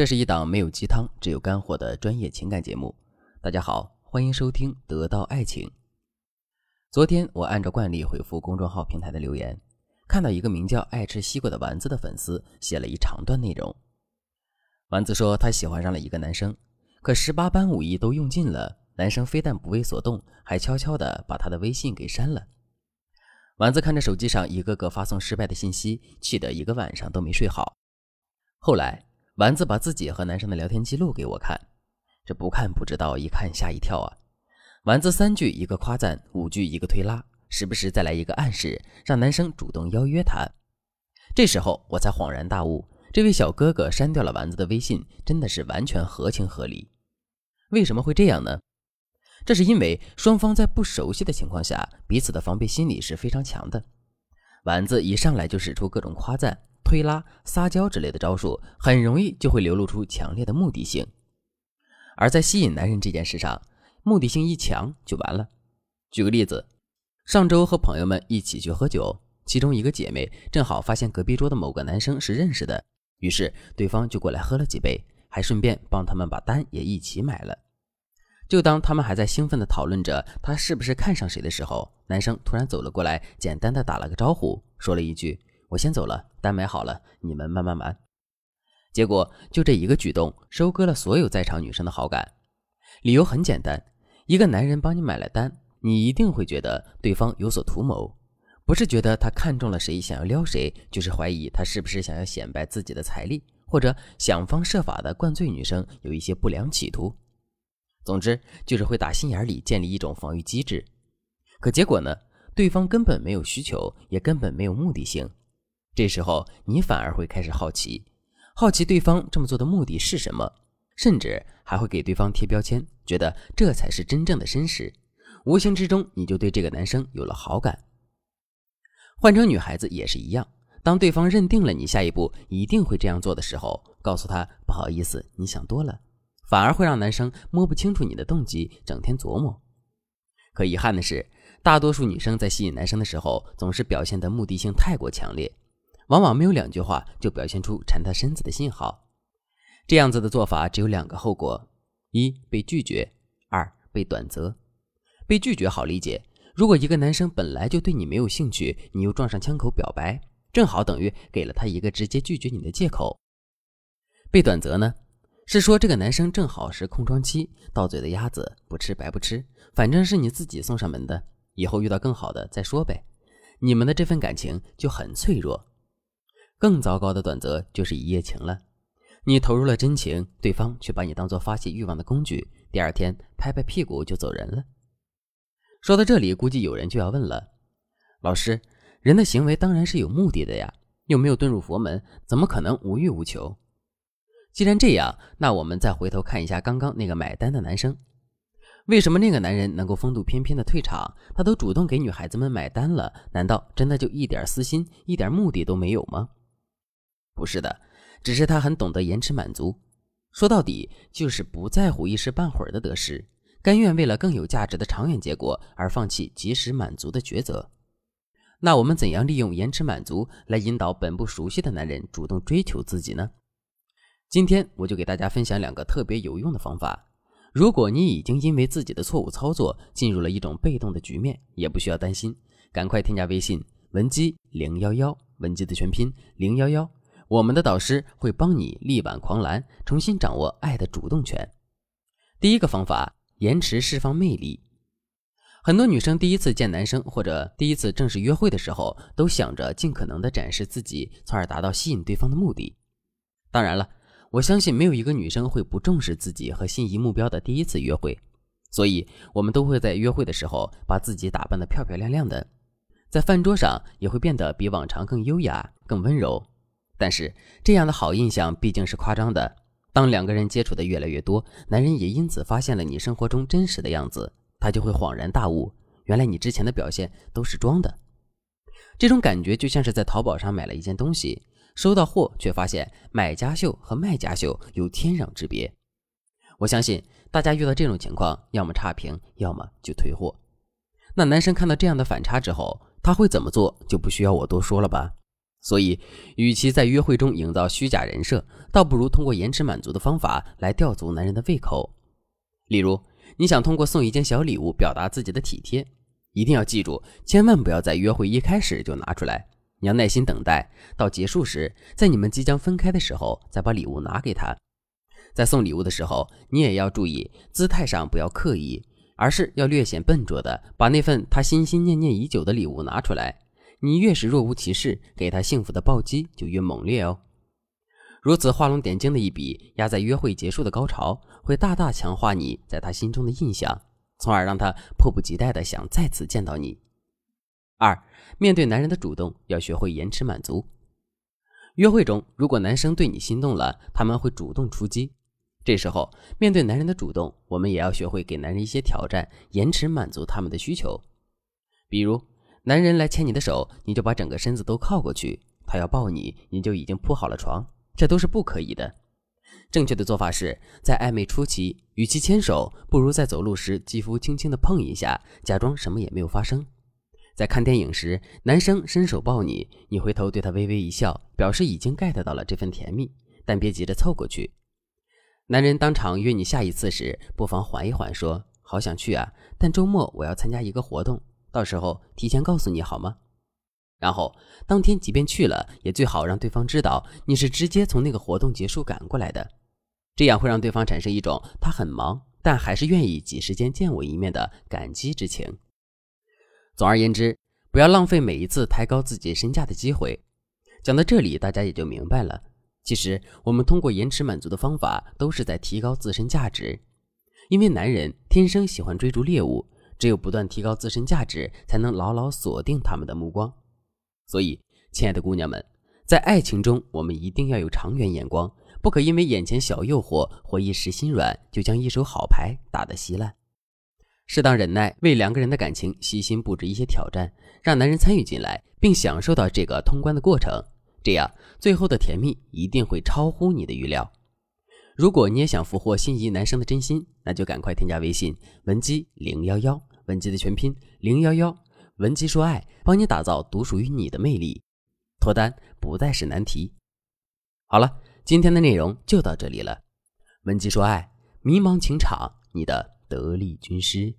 这是一档没有鸡汤，只有干货的专业情感节目。大家好，欢迎收听《得到爱情》。昨天我按照惯例回复公众号平台的留言，看到一个名叫“爱吃西瓜”的丸子的粉丝写了一长段内容。丸子说他喜欢上了一个男生，可十八般武艺都用尽了，男生非但不为所动，还悄悄地把他的微信给删了。丸子看着手机上一个个发送失败的信息，气得一个晚上都没睡好。后来。丸子把自己和男生的聊天记录给我看，这不看不知道，一看吓一跳啊！丸子三句一个夸赞，五句一个推拉，时不时再来一个暗示，让男生主动邀约他。这时候我才恍然大悟，这位小哥哥删掉了丸子的微信，真的是完全合情合理。为什么会这样呢？这是因为双方在不熟悉的情况下，彼此的防备心理是非常强的。丸子一上来就使出各种夸赞。推拉、撒娇之类的招数，很容易就会流露出强烈的目的性。而在吸引男人这件事上，目的性一强就完了。举个例子，上周和朋友们一起去喝酒，其中一个姐妹正好发现隔壁桌的某个男生是认识的，于是对方就过来喝了几杯，还顺便帮他们把单也一起买了。就当他们还在兴奋地讨论着他是不是看上谁的时候，男生突然走了过来，简单的打了个招呼，说了一句。我先走了，单买好了，你们慢慢玩。结果就这一个举动，收割了所有在场女生的好感。理由很简单，一个男人帮你买了单，你一定会觉得对方有所图谋，不是觉得他看中了谁想要撩谁，就是怀疑他是不是想要显摆自己的财力，或者想方设法的灌醉女生有一些不良企图。总之就是会打心眼里建立一种防御机制。可结果呢？对方根本没有需求，也根本没有目的性。这时候，你反而会开始好奇，好奇对方这么做的目的是什么，甚至还会给对方贴标签，觉得这才是真正的绅士。无形之中，你就对这个男生有了好感。换成女孩子也是一样，当对方认定了你下一步一定会这样做的时候，告诉他不好意思，你想多了，反而会让男生摸不清楚你的动机，整天琢磨。可遗憾的是，大多数女生在吸引男生的时候，总是表现的目的性太过强烈。往往没有两句话就表现出缠他身子的信号，这样子的做法只有两个后果：一被拒绝，二被短择。被拒绝好理解，如果一个男生本来就对你没有兴趣，你又撞上枪口表白，正好等于给了他一个直接拒绝你的借口。被短择呢，是说这个男生正好是空窗期，到嘴的鸭子不吃白不吃，反正是你自己送上门的，以后遇到更好的再说呗。你们的这份感情就很脆弱。更糟糕的短则就是一夜情了，你投入了真情，对方却把你当做发泄欲望的工具，第二天拍拍屁股就走人了。说到这里，估计有人就要问了：老师，人的行为当然是有目的的呀，又没有遁入佛门，怎么可能无欲无求？既然这样，那我们再回头看一下刚刚那个买单的男生，为什么那个男人能够风度翩翩的退场？他都主动给女孩子们买单了，难道真的就一点私心、一点目的都没有吗？不是的，只是他很懂得延迟满足，说到底就是不在乎一时半会儿的得失，甘愿为了更有价值的长远结果而放弃及时满足的抉择。那我们怎样利用延迟满足来引导本不熟悉的男人主动追求自己呢？今天我就给大家分享两个特别有用的方法。如果你已经因为自己的错误操作进入了一种被动的局面，也不需要担心，赶快添加微信文姬零幺幺，文姬的全拼零幺幺。我们的导师会帮你力挽狂澜，重新掌握爱的主动权。第一个方法，延迟释放魅力。很多女生第一次见男生或者第一次正式约会的时候，都想着尽可能的展示自己，从而达到吸引对方的目的。当然了，我相信没有一个女生会不重视自己和心仪目标的第一次约会，所以我们都会在约会的时候把自己打扮得漂漂亮亮的，在饭桌上也会变得比往常更优雅、更温柔。但是这样的好印象毕竟是夸张的。当两个人接触的越来越多，男人也因此发现了你生活中真实的样子，他就会恍然大悟，原来你之前的表现都是装的。这种感觉就像是在淘宝上买了一件东西，收到货却发现买家秀和卖家秀有天壤之别。我相信大家遇到这种情况，要么差评，要么就退货。那男生看到这样的反差之后，他会怎么做就不需要我多说了吧？所以，与其在约会中营造虚假人设，倒不如通过延迟满足的方法来吊足男人的胃口。例如，你想通过送一件小礼物表达自己的体贴，一定要记住，千万不要在约会一开始就拿出来，你要耐心等待，到结束时，在你们即将分开的时候再把礼物拿给他。在送礼物的时候，你也要注意姿态上不要刻意，而是要略显笨拙的把那份他心心念念已久的礼物拿出来。你越是若无其事，给他幸福的暴击就越猛烈哦。如此画龙点睛的一笔，压在约会结束的高潮，会大大强化你在他心中的印象，从而让他迫不及待的想再次见到你。二，面对男人的主动，要学会延迟满足。约会中，如果男生对你心动了，他们会主动出击。这时候，面对男人的主动，我们也要学会给男人一些挑战，延迟满足他们的需求，比如。男人来牵你的手，你就把整个身子都靠过去；他要抱你，你就已经铺好了床，这都是不可以的。正确的做法是在暧昧初期，与其牵手，不如在走路时肌肤轻轻的碰一下，假装什么也没有发生。在看电影时，男生伸手抱你，你回头对他微微一笑，表示已经 get 到了这份甜蜜，但别急着凑过去。男人当场约你下一次时，不妨缓一缓，说：“好想去啊，但周末我要参加一个活动。”到时候提前告诉你好吗？然后当天即便去了，也最好让对方知道你是直接从那个活动结束赶过来的，这样会让对方产生一种他很忙，但还是愿意挤时间见我一面的感激之情。总而言之，不要浪费每一次抬高自己身价的机会。讲到这里，大家也就明白了，其实我们通过延迟满足的方法，都是在提高自身价值，因为男人天生喜欢追逐猎物。只有不断提高自身价值，才能牢牢锁定他们的目光。所以，亲爱的姑娘们，在爱情中，我们一定要有长远眼光，不可因为眼前小诱惑或一时心软，就将一手好牌打得稀烂。适当忍耐，为两个人的感情细心布置一些挑战，让男人参与进来，并享受到这个通关的过程，这样最后的甜蜜一定会超乎你的预料。如果你也想俘获心仪男生的真心，那就赶快添加微信文姬零幺幺。文集的全拼零幺幺，文姬说爱，帮你打造独属于你的魅力，脱单不再是难题。好了，今天的内容就到这里了。文姬说爱，迷茫情场，你的得力军师。